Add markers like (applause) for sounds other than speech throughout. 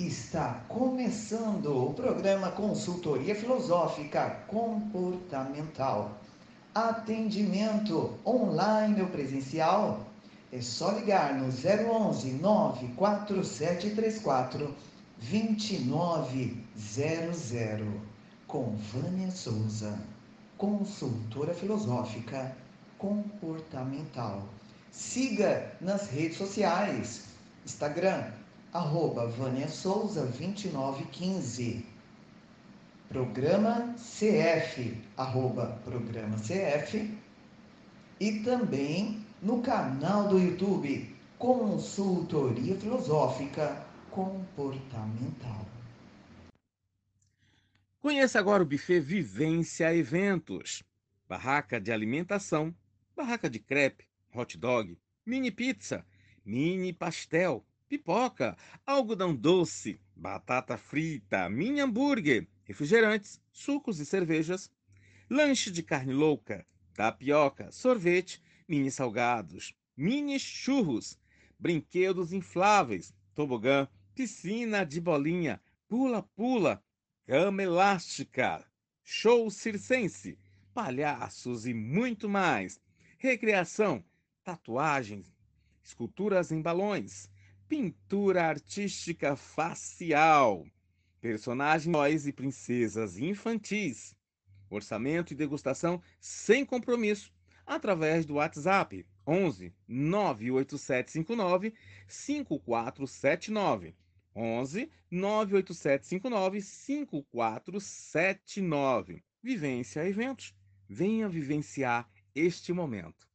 Está começando o programa Consultoria Filosófica Comportamental. Atendimento online ou presencial? É só ligar no 011 94734 2900 com Vânia Souza, consultora filosófica comportamental. Siga nas redes sociais, Instagram, arroba Vânia Souza 2915. Programa CF, arroba Programa CF. E também no canal do YouTube, Consultoria Filosófica Comportamental. Conheça agora o buffet Vivência Eventos. Barraca de alimentação, barraca de crepe, hot dog, mini pizza, mini pastel, pipoca, algodão doce, batata frita, mini hambúrguer, refrigerantes, sucos e cervejas, lanche de carne louca, tapioca, sorvete, mini salgados, mini churros, brinquedos infláveis, tobogã, piscina de bolinha, pula-pula, cama elástica, show circense, palhaços e muito mais. Recreação, tatuagens, esculturas em balões, pintura artística facial, personagens e princesas infantis, orçamento e degustação sem compromisso, através do WhatsApp 11 98759 5479. 11 98759 5479. Vivência Eventos. Venha vivenciar este momento.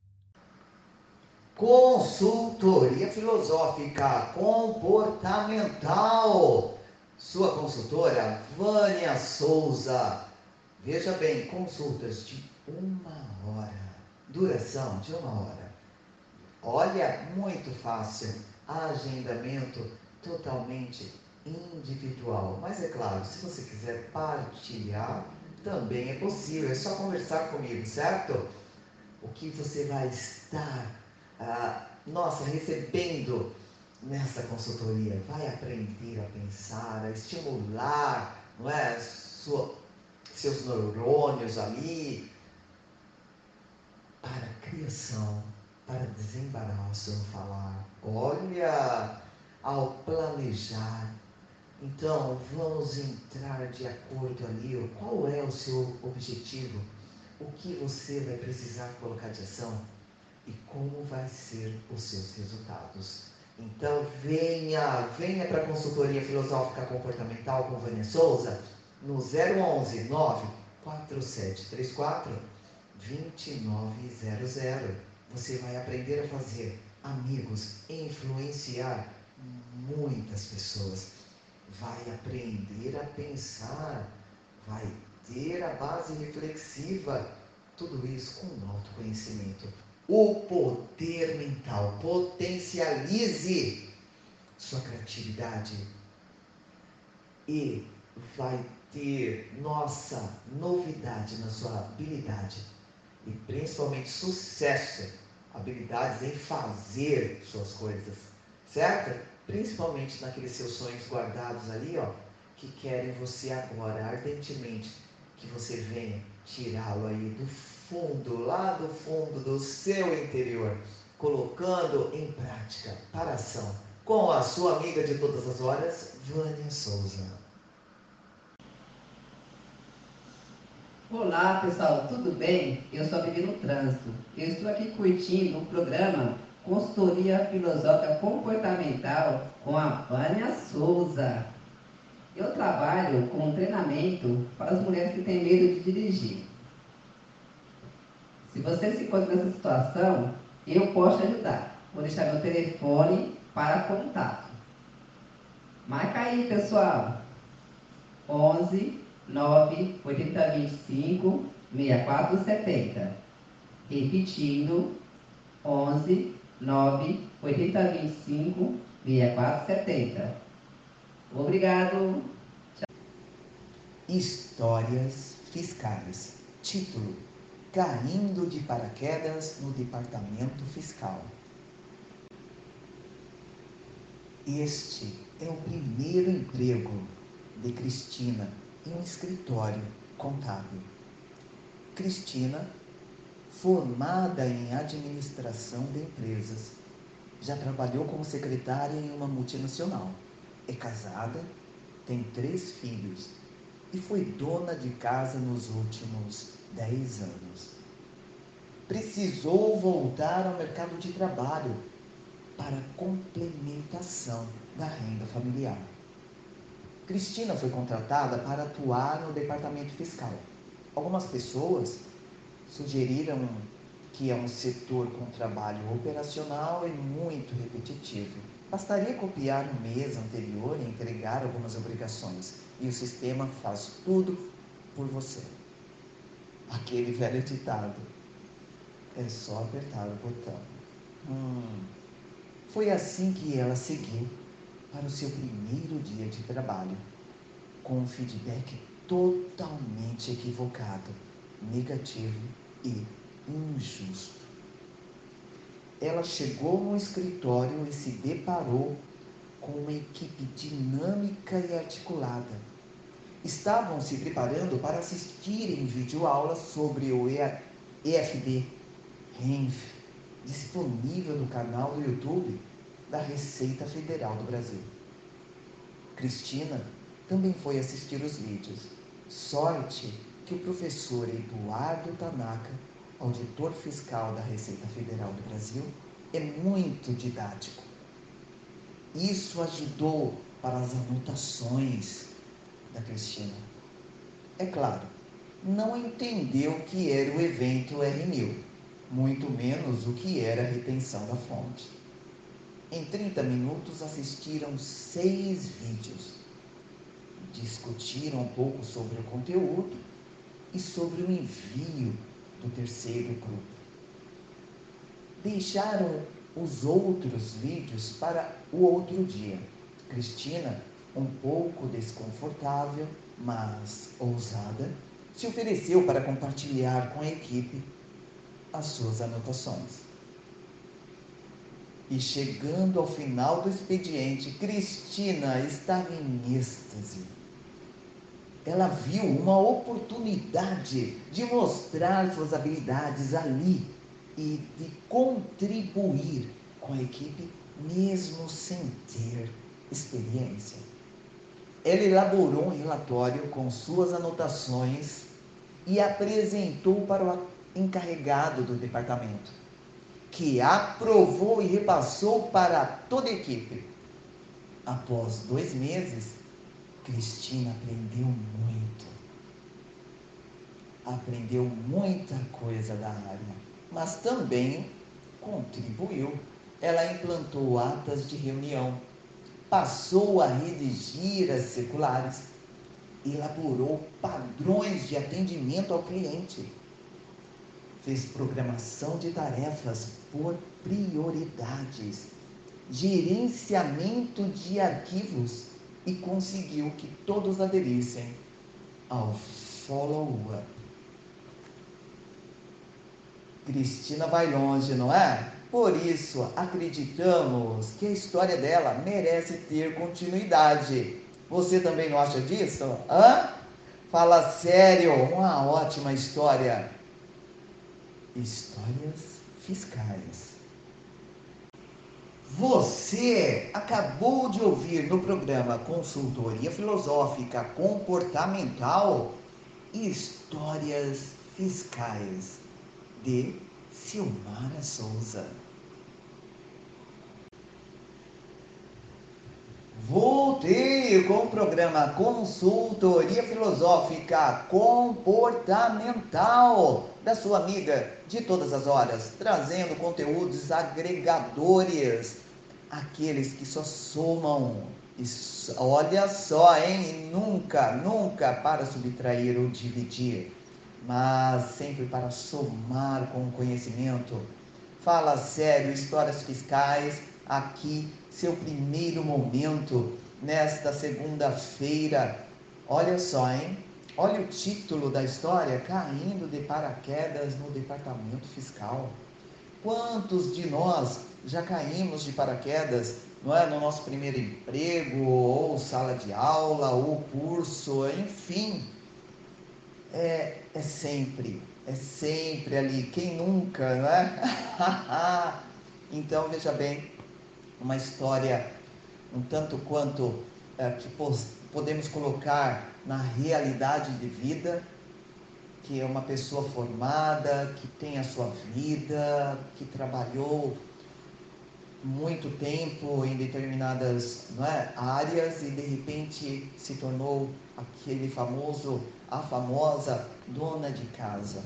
Consultoria Filosófica Comportamental. Sua consultora, Vânia Souza. Veja bem, consultas de uma hora. Duração de uma hora. Olha, muito fácil. Agendamento totalmente individual. Mas é claro, se você quiser partilhar, também é possível. É só conversar comigo, certo? O que você vai estar ah, nossa, recebendo nessa consultoria, vai aprender a pensar, a estimular, não é, Sua, seus neurônios ali para a criação, para desembaraço no falar. Olha, ao planejar. Então, vamos entrar de acordo ali. Qual é o seu objetivo? O que você vai precisar colocar de ação? E como vai ser os seus resultados. Então venha, venha para a consultoria filosófica comportamental com Vânia Souza no 011 94734 2900. Você vai aprender a fazer amigos, influenciar muitas pessoas. Vai aprender a pensar, vai ter a base reflexiva, tudo isso com autoconhecimento o poder mental. Potencialize sua criatividade e vai ter nossa novidade na sua habilidade e principalmente sucesso, habilidades em fazer suas coisas, certo? Principalmente naqueles seus sonhos guardados ali, ó, que querem você agora ardentemente que você venha tirá-lo aí do fundo, lá do fundo do seu interior, colocando em prática para ação com a sua amiga de todas as horas, Vânia Souza. Olá pessoal, tudo bem? Eu sou a Vivi no Trânsito. Eu estou aqui curtindo o programa Consultoria Filosófica Comportamental com a Vânia Souza. Eu trabalho com treinamento para as mulheres que têm medo de dirigir. Se você se encontra nessa situação, eu posso te ajudar. Vou deixar meu telefone para contato. Marca aí, pessoal. 11 9 8025 6470. Repetindo, 11 9 8025 6470. Obrigado. Tchau. Histórias fiscais. Título caindo de paraquedas no departamento fiscal. Este é o primeiro emprego de Cristina em um escritório contábil. Cristina, formada em administração de empresas, já trabalhou como secretária em uma multinacional. É casada, tem três filhos e foi dona de casa nos últimos dez anos. Precisou voltar ao mercado de trabalho para complementação da renda familiar. Cristina foi contratada para atuar no departamento fiscal. Algumas pessoas sugeriram que é um setor com trabalho operacional e muito repetitivo. Bastaria copiar o mês anterior e entregar algumas obrigações, e o sistema faz tudo por você. Aquele velho ditado: é só apertar o botão. Hum. Foi assim que ela seguiu para o seu primeiro dia de trabalho, com um feedback totalmente equivocado, negativo e injusto. Ela chegou no escritório e se deparou com uma equipe dinâmica e articulada. Estavam se preparando para assistir em videoaulas sobre o EFB, RENF, disponível no canal do YouTube da Receita Federal do Brasil. Cristina também foi assistir os vídeos. Sorte que o professor Eduardo Tanaka, auditor fiscal da Receita Federal do Brasil, é muito didático. Isso ajudou para as anotações da Cristina. É claro, não entendeu o que era o evento R1000, muito menos o que era a retenção da fonte. Em 30 minutos assistiram seis vídeos. Discutiram um pouco sobre o conteúdo e sobre o envio do terceiro grupo. Deixaram os outros vídeos para o outro dia. Cristina, um pouco desconfortável, mas ousada, se ofereceu para compartilhar com a equipe as suas anotações. E chegando ao final do expediente, Cristina estava em êxtase. Ela viu uma oportunidade de mostrar suas habilidades ali e de contribuir com a equipe, mesmo sem ter experiência. Ela elaborou um relatório com suas anotações e apresentou para o encarregado do departamento que aprovou e repassou para toda a equipe. Após dois meses, Cristina aprendeu muito. Aprendeu muita coisa da área, mas também contribuiu. Ela implantou atas de reunião, passou a redigir as circulares, elaborou padrões de atendimento ao cliente fez programação de tarefas por prioridades, gerenciamento de arquivos e conseguiu que todos aderissem ao follow-up. Cristina vai longe, não é? Por isso, acreditamos que a história dela merece ter continuidade. Você também não acha disso? Hã? Fala sério, uma ótima história. Histórias fiscais. Você acabou de ouvir no programa Consultoria Filosófica Comportamental Histórias Fiscais de Silmara Souza. Voltei com o programa Consultoria Filosófica Comportamental da sua amiga de todas as horas, trazendo conteúdos agregadores, aqueles que só somam. Olha só, hein? Nunca, nunca para subtrair ou dividir, mas sempre para somar com o conhecimento. Fala sério, histórias fiscais, aqui, seu primeiro momento, nesta segunda-feira. Olha só, hein? Olha o título da história: Caindo de paraquedas no departamento fiscal. Quantos de nós já caímos de paraquedas não é, no nosso primeiro emprego, ou sala de aula, ou curso, enfim, é, é sempre, é sempre ali. Quem nunca, não é? (laughs) então, veja bem, uma história um tanto quanto é, que podemos colocar na realidade de vida, que é uma pessoa formada, que tem a sua vida, que trabalhou muito tempo em determinadas é, áreas e de repente se tornou aquele famoso, a famosa dona de casa.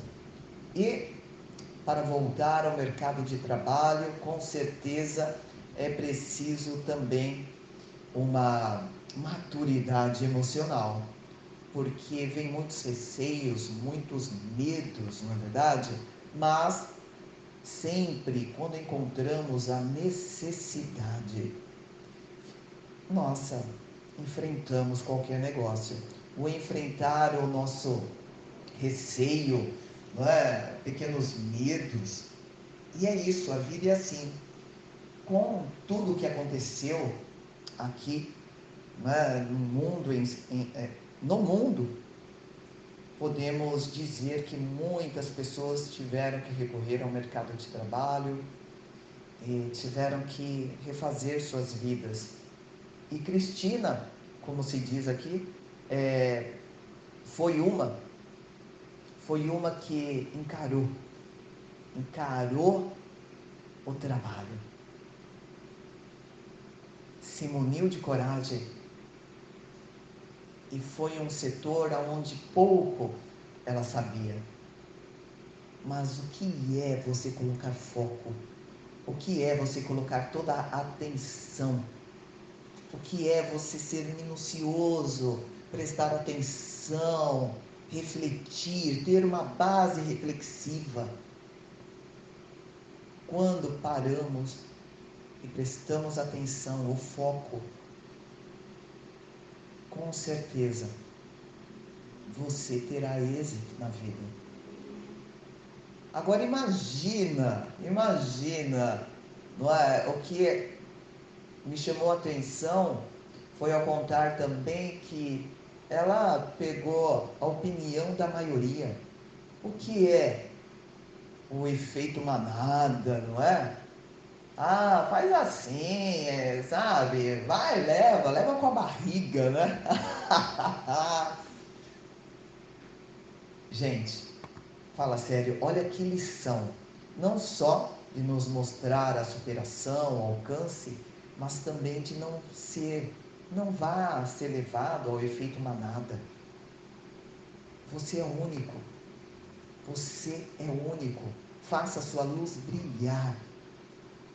E para voltar ao mercado de trabalho, com certeza é preciso também uma maturidade emocional, porque vem muitos receios, muitos medos, não é verdade? Mas sempre quando encontramos a necessidade, nossa, enfrentamos qualquer negócio. O enfrentar o nosso receio, é? pequenos medos. E é isso, a vida é assim. Com tudo o que aconteceu aqui né, no mundo, em, em, é, no mundo, podemos dizer que muitas pessoas tiveram que recorrer ao mercado de trabalho e tiveram que refazer suas vidas. E Cristina, como se diz aqui, é, foi uma, foi uma que encarou, encarou o trabalho, se muniu de coragem e foi um setor onde pouco ela sabia. Mas o que é você colocar foco? O que é você colocar toda a atenção? O que é você ser minucioso, prestar atenção, refletir, ter uma base reflexiva? Quando paramos e prestamos atenção, o foco com certeza você terá êxito na vida. Agora imagina, imagina, não é? O que me chamou a atenção foi ao contar também que ela pegou a opinião da maioria. O que é o efeito manada, não é? Ah, faz assim, é, sabe? Vai, leva, leva com a barriga, né? (laughs) Gente, fala sério, olha que lição. Não só de nos mostrar a superação, o alcance, mas também de não ser, não vá ser levado ao efeito manada. Você é único. Você é único. Faça a sua luz brilhar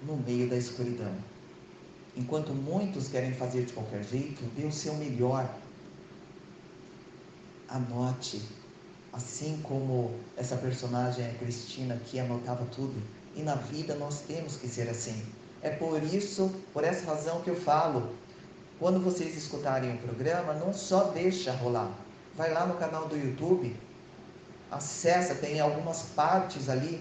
no meio da escuridão. Enquanto muitos querem fazer de qualquer jeito, dê o seu melhor. Anote, assim como essa personagem, a Cristina, que anotava tudo. E na vida nós temos que ser assim. É por isso, por essa razão que eu falo, quando vocês escutarem o programa, não só deixa rolar. Vai lá no canal do YouTube, acessa, tem algumas partes ali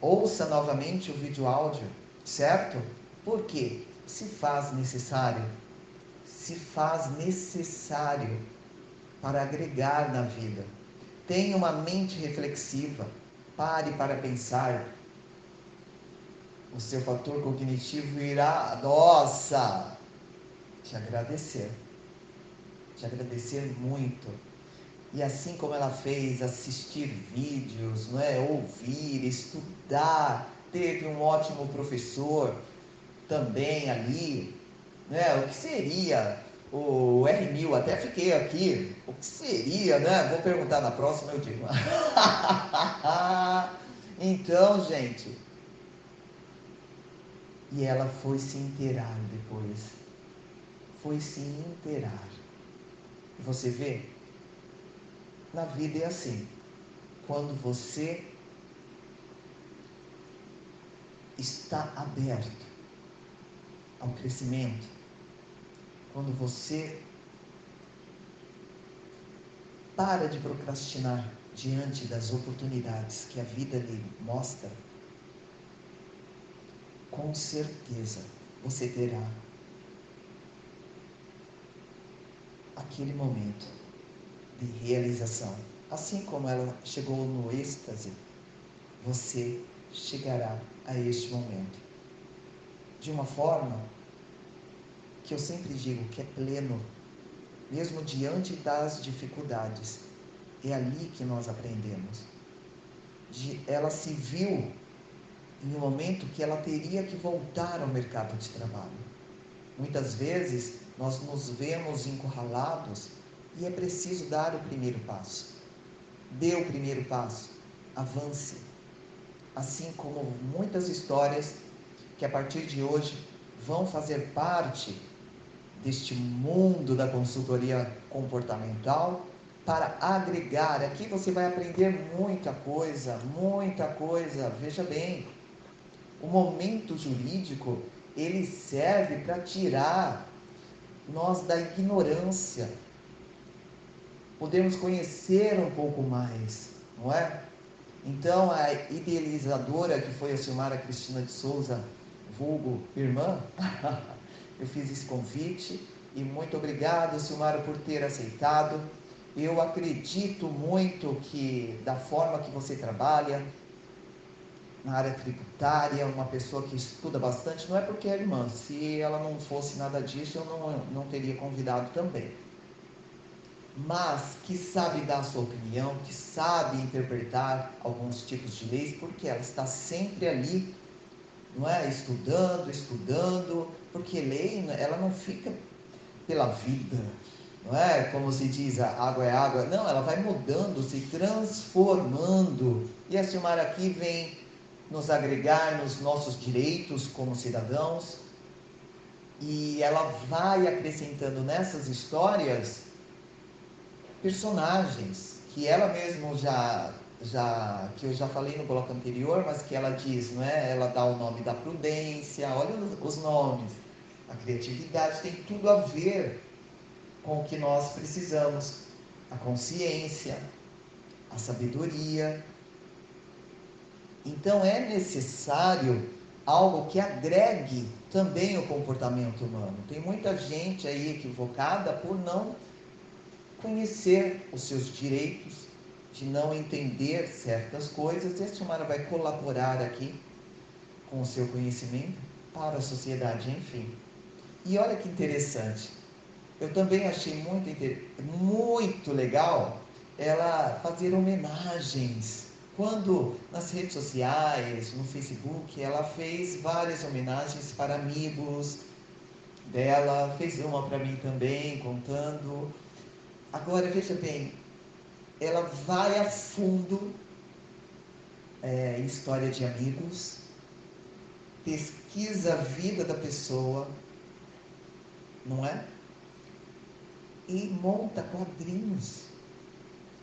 ouça novamente o vídeo áudio, certo? Porque se faz necessário, se faz necessário para agregar na vida. Tenha uma mente reflexiva, pare para pensar. O seu fator cognitivo irá, nossa, te agradecer, te agradecer muito e assim como ela fez, assistir vídeos, não é? ouvir, estudar, teve um ótimo professor também ali. Né? O que seria o R1000? Até fiquei aqui. O que seria, né? Vou perguntar na próxima, eu digo. (laughs) então, gente. E ela foi se inteirar depois. Foi se inteirar. Você vê? Na vida é assim. Quando você está aberto ao crescimento, quando você para de procrastinar diante das oportunidades que a vida lhe mostra, com certeza você terá aquele momento de realização. Assim como ela chegou no êxtase, você chegará a este momento. De uma forma que eu sempre digo que é pleno, mesmo diante das dificuldades. É ali que nós aprendemos. De, ela se viu em um momento que ela teria que voltar ao mercado de trabalho. Muitas vezes nós nos vemos encurralados e é preciso dar o primeiro passo. Dê o primeiro passo, avance. Assim como muitas histórias que a partir de hoje vão fazer parte deste mundo da consultoria comportamental para agregar. Aqui você vai aprender muita coisa, muita coisa. Veja bem, o momento jurídico ele serve para tirar nós da ignorância. Podemos conhecer um pouco mais, não é? Então, a idealizadora que foi a Silmara Cristina de Souza, vulgo irmã, (laughs) eu fiz esse convite e muito obrigado, Silmara, por ter aceitado. Eu acredito muito que, da forma que você trabalha, na área tributária, uma pessoa que estuda bastante, não é porque é irmã, se ela não fosse nada disso, eu não, não teria convidado também. Mas que sabe dar a sua opinião, que sabe interpretar alguns tipos de leis, porque ela está sempre ali, não é? Estudando, estudando, porque lei, ela não fica pela vida, não é? Como se diz, a água é água. Não, ela vai mudando, se transformando. E a Silmar aqui vem nos agregar nos nossos direitos como cidadãos. E ela vai acrescentando nessas histórias personagens que ela mesma já já que eu já falei no bloco anterior, mas que ela diz, não é? Ela dá o nome da prudência, olha os nomes. A criatividade tem tudo a ver com o que nós precisamos. A consciência, a sabedoria, então é necessário algo que agregue também o comportamento humano. Tem muita gente aí equivocada por não conhecer os seus direitos, de não entender certas coisas, e a Silmara vai colaborar aqui com o seu conhecimento para a sociedade, enfim. E olha que interessante, eu também achei muito, muito legal ela fazer homenagens quando nas redes sociais, no Facebook, ela fez várias homenagens para amigos dela, fez uma para mim também, contando. Agora, veja bem, ela vai a fundo é, em história de amigos, pesquisa a vida da pessoa, não é? E monta quadrinhos.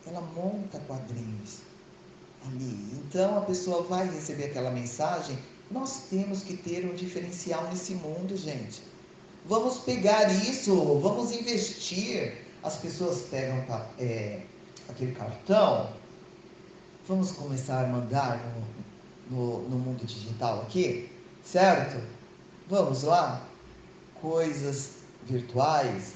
Ela monta quadrinhos ali. Então a pessoa vai receber aquela mensagem. Nós temos que ter um diferencial nesse mundo, gente. Vamos pegar isso, vamos investir. As pessoas pegam é, aquele cartão. Vamos começar a mandar no, no, no mundo digital aqui, certo? Vamos lá? Coisas virtuais.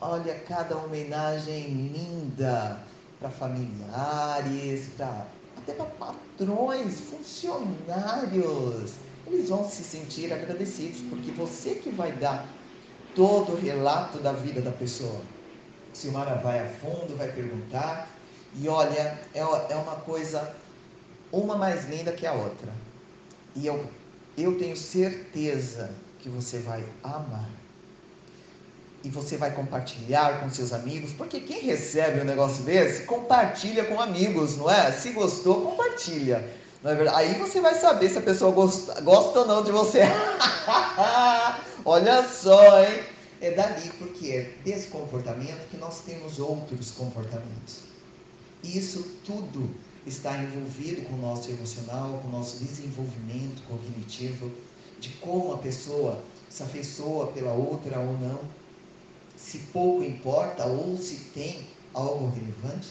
Olha cada homenagem linda para familiares, para até para patrões, funcionários. Eles vão se sentir agradecidos, porque você que vai dar todo o relato da vida da pessoa. Silmara vai a fundo, vai perguntar, e olha, é, é uma coisa, uma mais linda que a outra. E eu, eu tenho certeza que você vai amar e você vai compartilhar com seus amigos, porque quem recebe um negócio desse, compartilha com amigos, não é? Se gostou, compartilha. Não é verdade? Aí você vai saber se a pessoa gosta, gosta ou não de você. (laughs) Olha só, hein? É dali, porque é desse comportamento que nós temos outros comportamentos. Isso tudo está envolvido com o nosso emocional, com o nosso desenvolvimento cognitivo, de como a pessoa se afeiçoa pela outra ou não se pouco importa ou se tem algo relevante?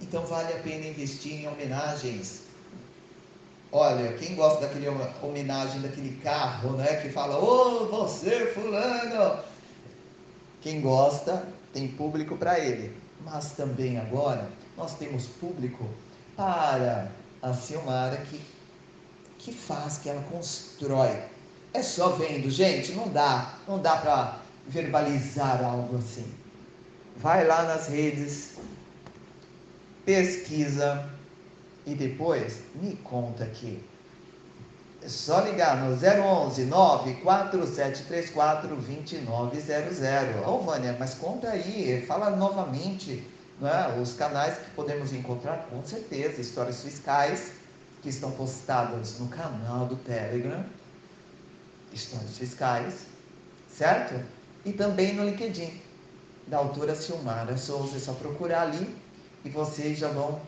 Então vale a pena investir em homenagens Olha, quem gosta daquele homenagem daquele carro, né? Que fala, ô, oh, você, fulano. Quem gosta, tem público para ele. Mas também agora, nós temos público para a Silmara que, que faz, que ela constrói. É só vendo, gente, não dá, não dá para verbalizar algo assim. Vai lá nas redes, pesquisa, e depois me conta aqui. É só ligar no 011 94734 2900. Ô, Vânia, mas conta aí, fala novamente né, os canais que podemos encontrar, com certeza, histórias fiscais que estão postadas no canal do Telegram, histórias fiscais, certo? E também no LinkedIn, da autora Silmara Souza, é só procurar ali e vocês já vão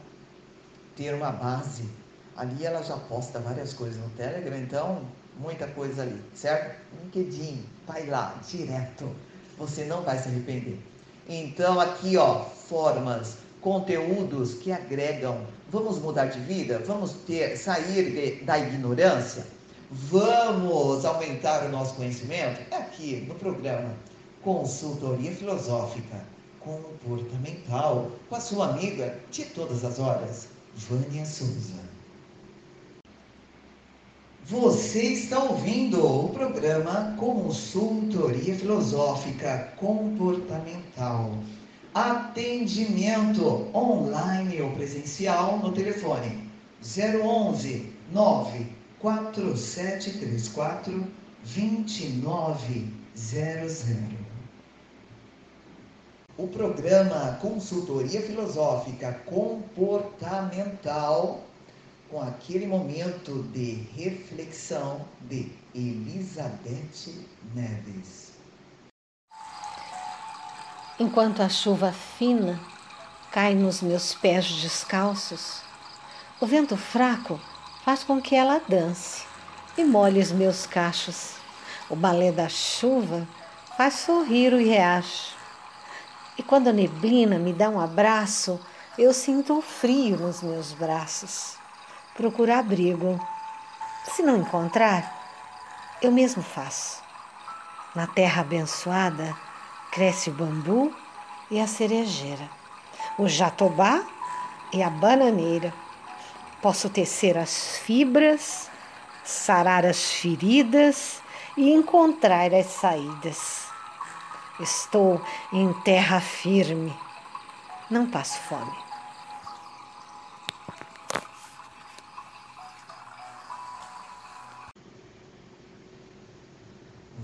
ter uma base. Ali ela já posta várias coisas no Telegram, então muita coisa ali, certo? LinkedIn, vai lá, direto. Você não vai se arrepender. Então aqui, ó, formas, conteúdos que agregam. Vamos mudar de vida? Vamos ter sair de, da ignorância? Vamos aumentar o nosso conhecimento? É aqui no programa Consultoria Filosófica Comportamental com a sua amiga de todas as horas, Vânia Souza. Você está ouvindo o programa Consultoria Filosófica Comportamental. Atendimento online ou presencial no telefone 011 94734 2900 o programa Consultoria Filosófica Comportamental, com aquele momento de reflexão de Elizabeth Neves. Enquanto a chuva fina cai nos meus pés descalços, o vento fraco faz com que ela dance e molhe os meus cachos. O balé da chuva faz sorrir o riacho e quando a neblina me dá um abraço, eu sinto frio nos meus braços. Procuro abrigo. Se não encontrar, eu mesmo faço. Na terra abençoada cresce o bambu e a cerejeira, o jatobá e a bananeira. Posso tecer as fibras, sarar as feridas e encontrar as saídas. Estou em terra firme. Não passo fome.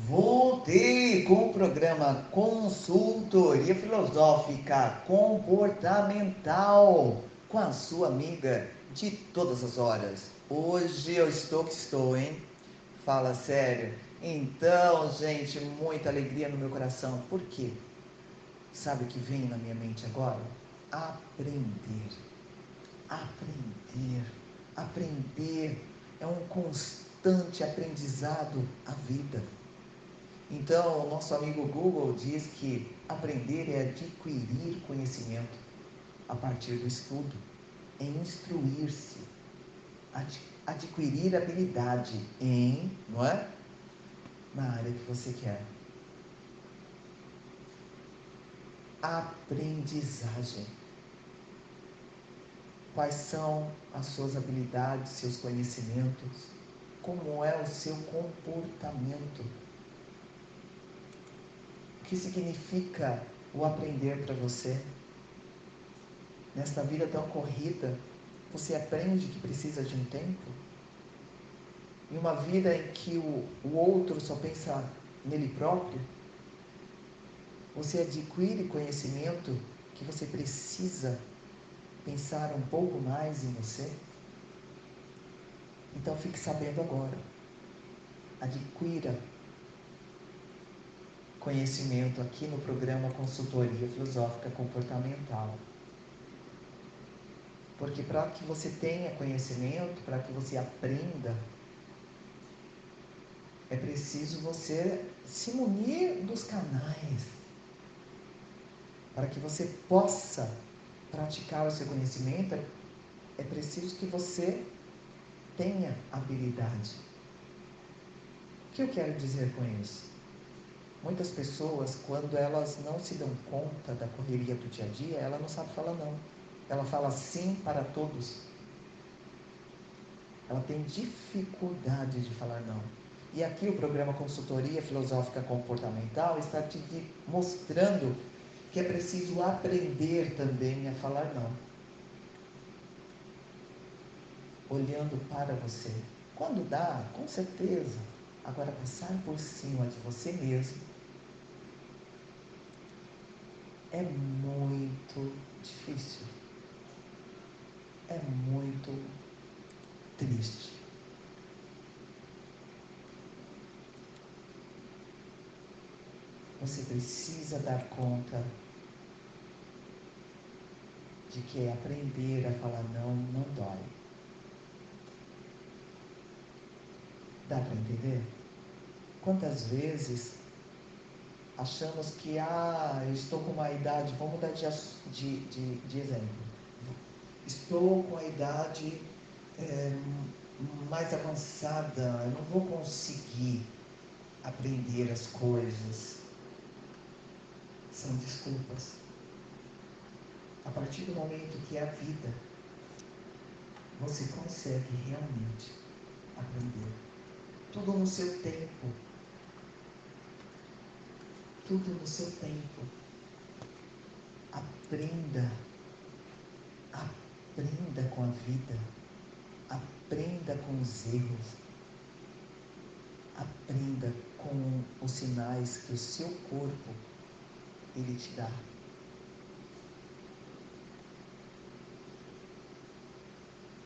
Voltei com o programa Consultoria Filosófica Comportamental com a sua amiga de todas as horas. Hoje eu estou que estou, hein? Fala sério. Então, gente, muita alegria no meu coração. Por quê? Sabe o que vem na minha mente agora? Aprender. Aprender. Aprender é um constante aprendizado à vida. Então, o nosso amigo Google diz que aprender é adquirir conhecimento a partir do estudo, é instruir-se, adquirir habilidade em, não é? Na área que você quer. Aprendizagem. Quais são as suas habilidades, seus conhecimentos? Como é o seu comportamento? O que significa o aprender para você? Nesta vida tão corrida, você aprende que precisa de um tempo? Em uma vida em que o, o outro só pensa nele próprio, você adquire conhecimento que você precisa pensar um pouco mais em você? Então fique sabendo agora. Adquira conhecimento aqui no programa Consultoria Filosófica Comportamental. Porque para que você tenha conhecimento, para que você aprenda é preciso você se munir dos canais para que você possa praticar o seu conhecimento. É preciso que você tenha habilidade. O que eu quero dizer com isso? Muitas pessoas, quando elas não se dão conta da correria do dia a dia, ela não sabe falar não. Ela fala sim para todos. Ela tem dificuldade de falar não. E aqui o programa Consultoria Filosófica Comportamental está te mostrando que é preciso aprender também a falar não. Olhando para você. Quando dá, com certeza. Agora, passar por cima de você mesmo é muito difícil. É muito triste. Você precisa dar conta de que aprender a falar não não dói. Dá para entender? Quantas vezes achamos que, ah, eu estou com uma idade, vamos mudar de, de, de, de exemplo. Estou com a idade é, mais avançada, eu não vou conseguir aprender as coisas. São desculpas. A partir do momento que a vida, você consegue realmente aprender. Tudo no seu tempo. Tudo no seu tempo. Aprenda. Aprenda com a vida. Aprenda com os erros. Aprenda com os sinais que o seu corpo ele te dá.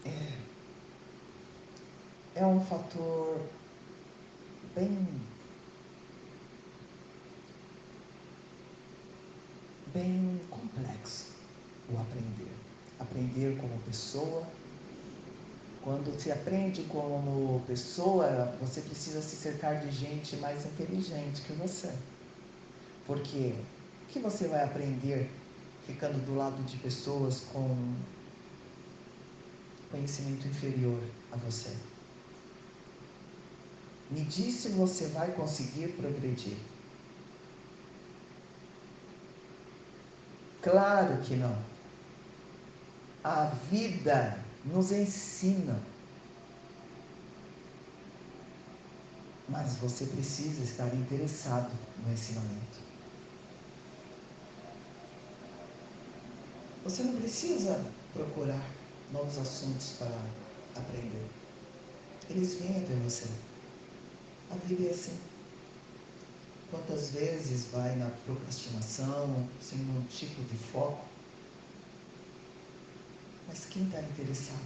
É, é um fator bem bem complexo o aprender. Aprender como pessoa. Quando se aprende como pessoa, você precisa se cercar de gente mais inteligente que você. Porque que você vai aprender ficando do lado de pessoas com conhecimento inferior a você? Me diz se você vai conseguir progredir. Claro que não. A vida nos ensina. Mas você precisa estar interessado no ensinamento. Você não precisa procurar novos assuntos para aprender. Eles vêm até você. A vida é assim. Quantas vezes vai na procrastinação, sem nenhum tipo de foco? Mas quem está interessado?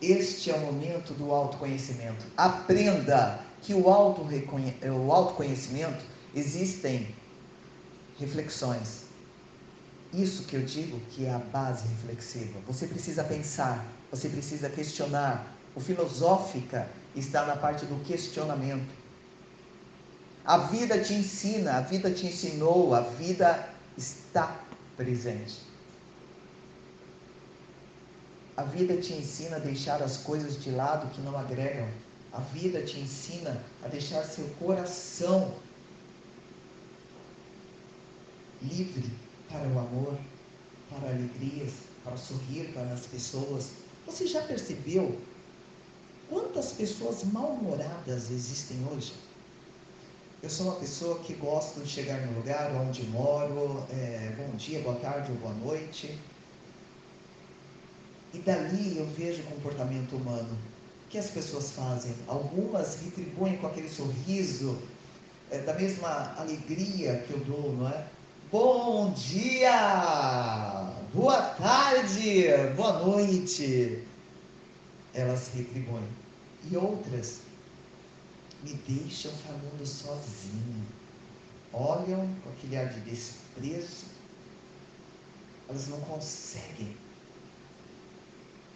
Este é o momento do autoconhecimento. Aprenda que o, auto o autoconhecimento existem reflexões. Isso que eu digo que é a base reflexiva. Você precisa pensar, você precisa questionar. O filosófica está na parte do questionamento. A vida te ensina, a vida te ensinou, a vida está presente. A vida te ensina a deixar as coisas de lado que não agregam. A vida te ensina a deixar seu coração livre para o amor, para alegrias, para sorrir para as pessoas. Você já percebeu quantas pessoas mal-humoradas existem hoje? Eu sou uma pessoa que gosto de chegar no lugar onde moro, é, bom dia, boa tarde ou boa noite. E dali eu vejo o comportamento humano. O que as pessoas fazem? Algumas retribuem com aquele sorriso, é, da mesma alegria que eu dou, não é? Bom dia! Boa tarde! Boa noite! Elas retribuem. E outras me deixam falando sozinho. Olham com aquele ar de desprezo. Elas não conseguem.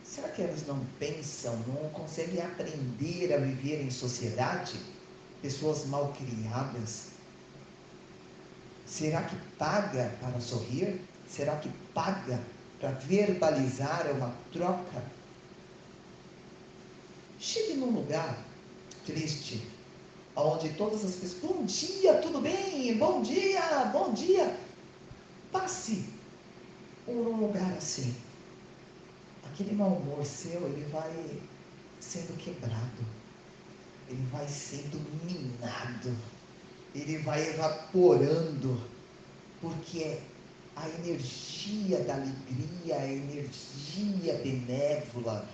Será que elas não pensam, não conseguem aprender a viver em sociedade? Pessoas mal criadas, Será que paga para sorrir? Será que paga para verbalizar, uma troca. Chegue num lugar triste, onde todas as pessoas, bom dia, tudo bem? Bom dia, bom dia. Passe por um lugar assim. Aquele mau humor seu, ele vai sendo quebrado, ele vai sendo minado, ele vai evaporando, porque a energia da alegria, a energia benévola,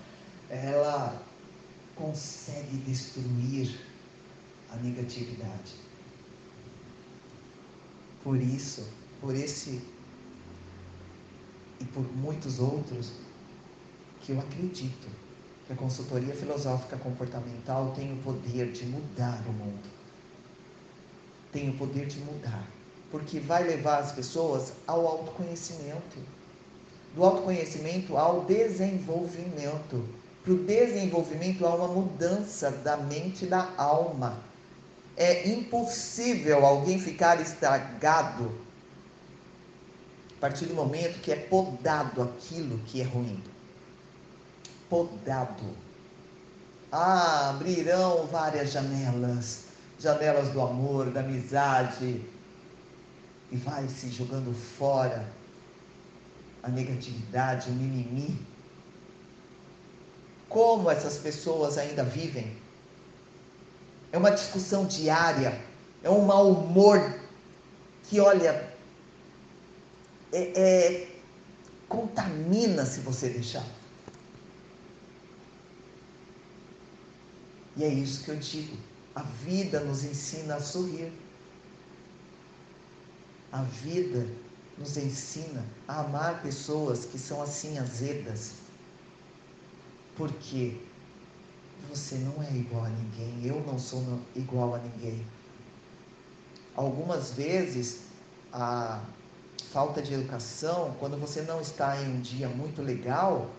ela consegue destruir a negatividade. Por isso, por esse e por muitos outros, que eu acredito que a consultoria filosófica comportamental tem o poder de mudar o mundo. Tem o poder de mudar. Porque vai levar as pessoas ao autoconhecimento. Do autoconhecimento ao desenvolvimento. Para o desenvolvimento há uma mudança da mente e da alma. É impossível alguém ficar estragado a partir do momento que é podado aquilo que é ruim. Podado. Ah, abrirão várias janelas janelas do amor, da amizade e vai se jogando fora a negatividade, o mimimi. Como essas pessoas ainda vivem? É uma discussão diária, é um mau humor que, olha, é, é, contamina se você deixar. E é isso que eu digo. A vida nos ensina a sorrir. A vida nos ensina a amar pessoas que são assim azedas. Porque você não é igual a ninguém, eu não sou igual a ninguém. Algumas vezes a falta de educação, quando você não está em um dia muito legal,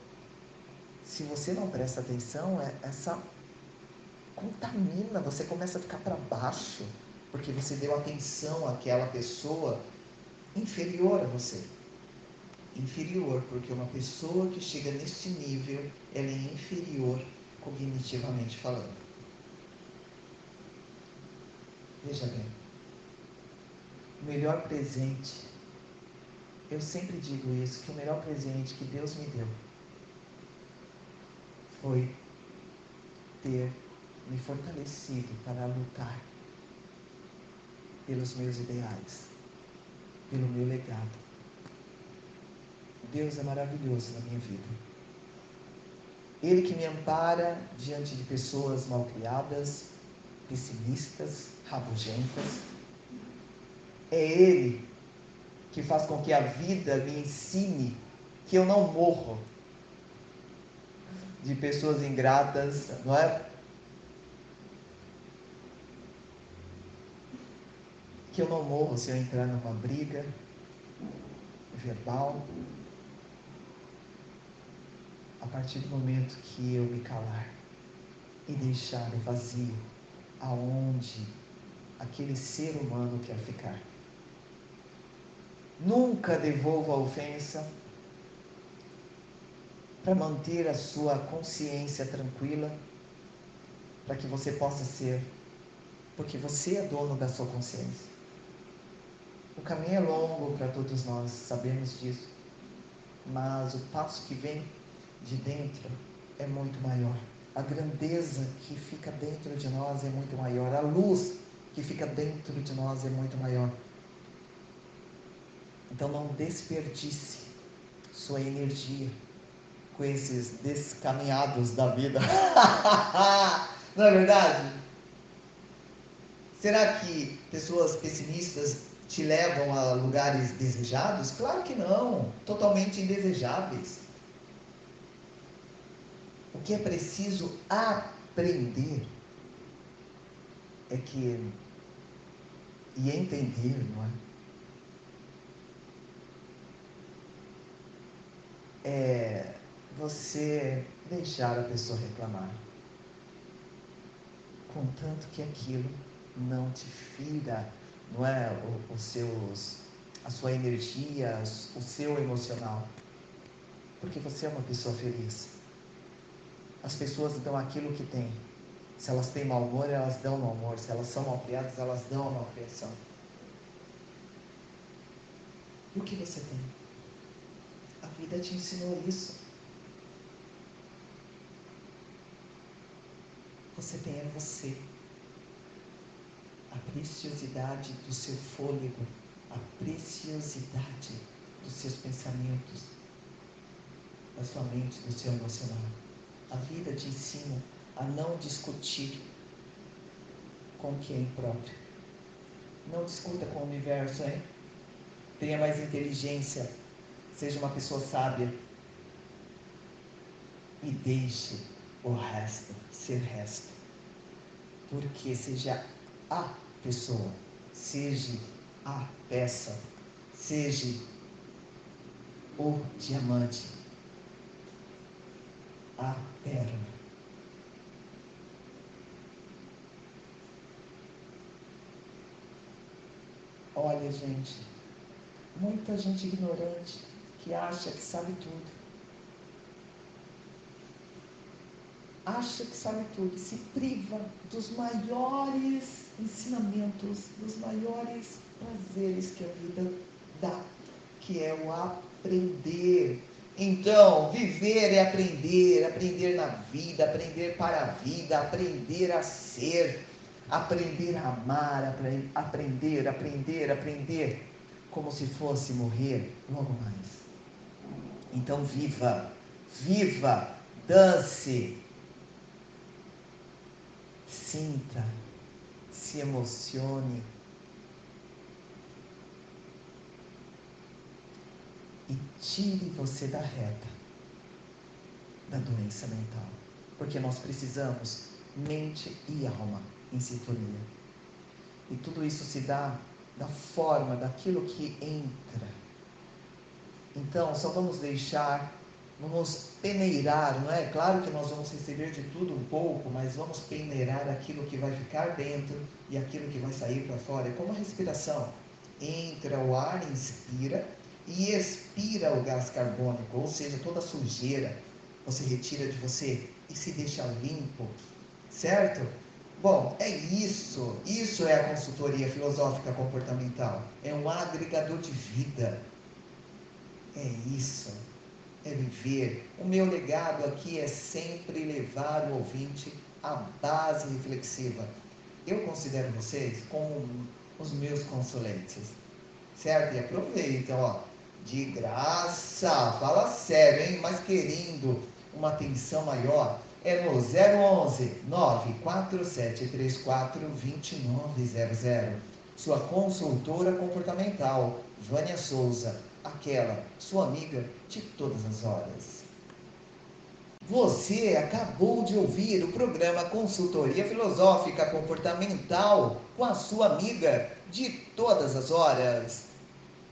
se você não presta atenção, é, essa contamina, você começa a ficar para baixo, porque você deu atenção àquela pessoa inferior a você. Inferior, porque uma pessoa que chega neste nível, ela é inferior cognitivamente falando. Veja bem, o melhor presente eu sempre digo isso, que o melhor presente que Deus me deu foi ter me fortalecido para lutar pelos meus ideais, pelo meu legado. Deus é maravilhoso na minha vida. Ele que me ampara diante de pessoas malcriadas, pessimistas, rabugentas. É Ele que faz com que a vida me ensine que eu não morro de pessoas ingratas, não é? Que eu não morro se eu entrar numa briga verbal. A partir do momento que eu me calar e deixar o vazio aonde aquele ser humano quer ficar. Nunca devolva a ofensa para manter a sua consciência tranquila, para que você possa ser, porque você é dono da sua consciência. O caminho é longo para todos nós, sabemos disso, mas o passo que vem de dentro é muito maior. A grandeza que fica dentro de nós é muito maior. A luz que fica dentro de nós é muito maior. Então não desperdice sua energia com esses descaminhados da vida. (laughs) não é verdade? Será que pessoas pessimistas te levam a lugares desejados? Claro que não, totalmente indesejáveis. O que é preciso aprender é que e entender, não é? é você deixar a pessoa reclamar. Contanto que aquilo não te fira, não é? Os seus, a sua energia, o seu emocional. Porque você é uma pessoa feliz. As pessoas dão aquilo que têm. Se elas têm mau humor, elas dão mau humor. Se elas são malcriadas, elas dão a malcriação. E o que você tem? A vida te ensinou isso. Você tem é você. Preciosidade do seu fôlego, a preciosidade dos seus pensamentos, da sua mente, do seu emocional. A vida te ensina a não discutir com quem próprio. Não discuta com o universo, hein? Tenha mais inteligência. Seja uma pessoa sábia. E deixe o resto ser resto. Porque seja a pessoa, seja a peça, seja o diamante, a pérola. Olha, gente, muita gente ignorante que acha que sabe tudo. Acha que sabe tudo se priva dos maiores ensinamentos, dos maiores prazeres que a vida dá, que é o aprender. Então, viver é aprender, aprender na vida, aprender para a vida, aprender a ser aprender a amar, aprender, aprender, aprender, como se fosse morrer logo mais. Então, viva, viva, dance, sinta, se emocione. E tire você da reta da doença mental. Porque nós precisamos mente e alma em sintonia. E tudo isso se dá da forma daquilo que entra. Então, só vamos deixar, vamos peneirar, não é? Claro que nós vamos receber de tudo um pouco, mas vamos peneirar aquilo que vai ficar dentro e aquilo que vai sair para fora. É como a respiração. Entra o ar, inspira e expira o gás carbônico, ou seja, toda a sujeira você retira de você e se deixa limpo, certo? Bom, é isso. Isso é a consultoria filosófica comportamental. É um agregador de vida. É isso. É viver. O meu legado aqui é sempre levar o ouvinte à base reflexiva. Eu considero vocês como os meus consulentes. Certo? E aproveita, ó. De graça. Fala sério, hein? Mas querendo uma atenção maior é no 011 94734 2900. Sua consultora comportamental, Vânia Souza, aquela sua amiga de todas as horas. Você acabou de ouvir o programa Consultoria Filosófica Comportamental com a sua amiga de todas as horas.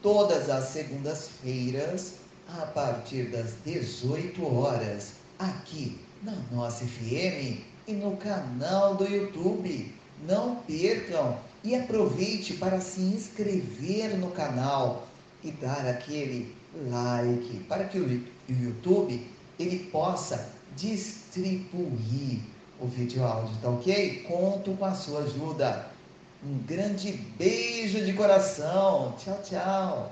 Todas as segundas-feiras, a partir das 18 horas, aqui na nossa FM e no canal do YouTube. Não percam e aproveite para se inscrever no canal e dar aquele like para que o YouTube ele possa distribuir o vídeo áudio, tá ok? Conto com a sua ajuda. Um grande beijo de coração. Tchau, tchau.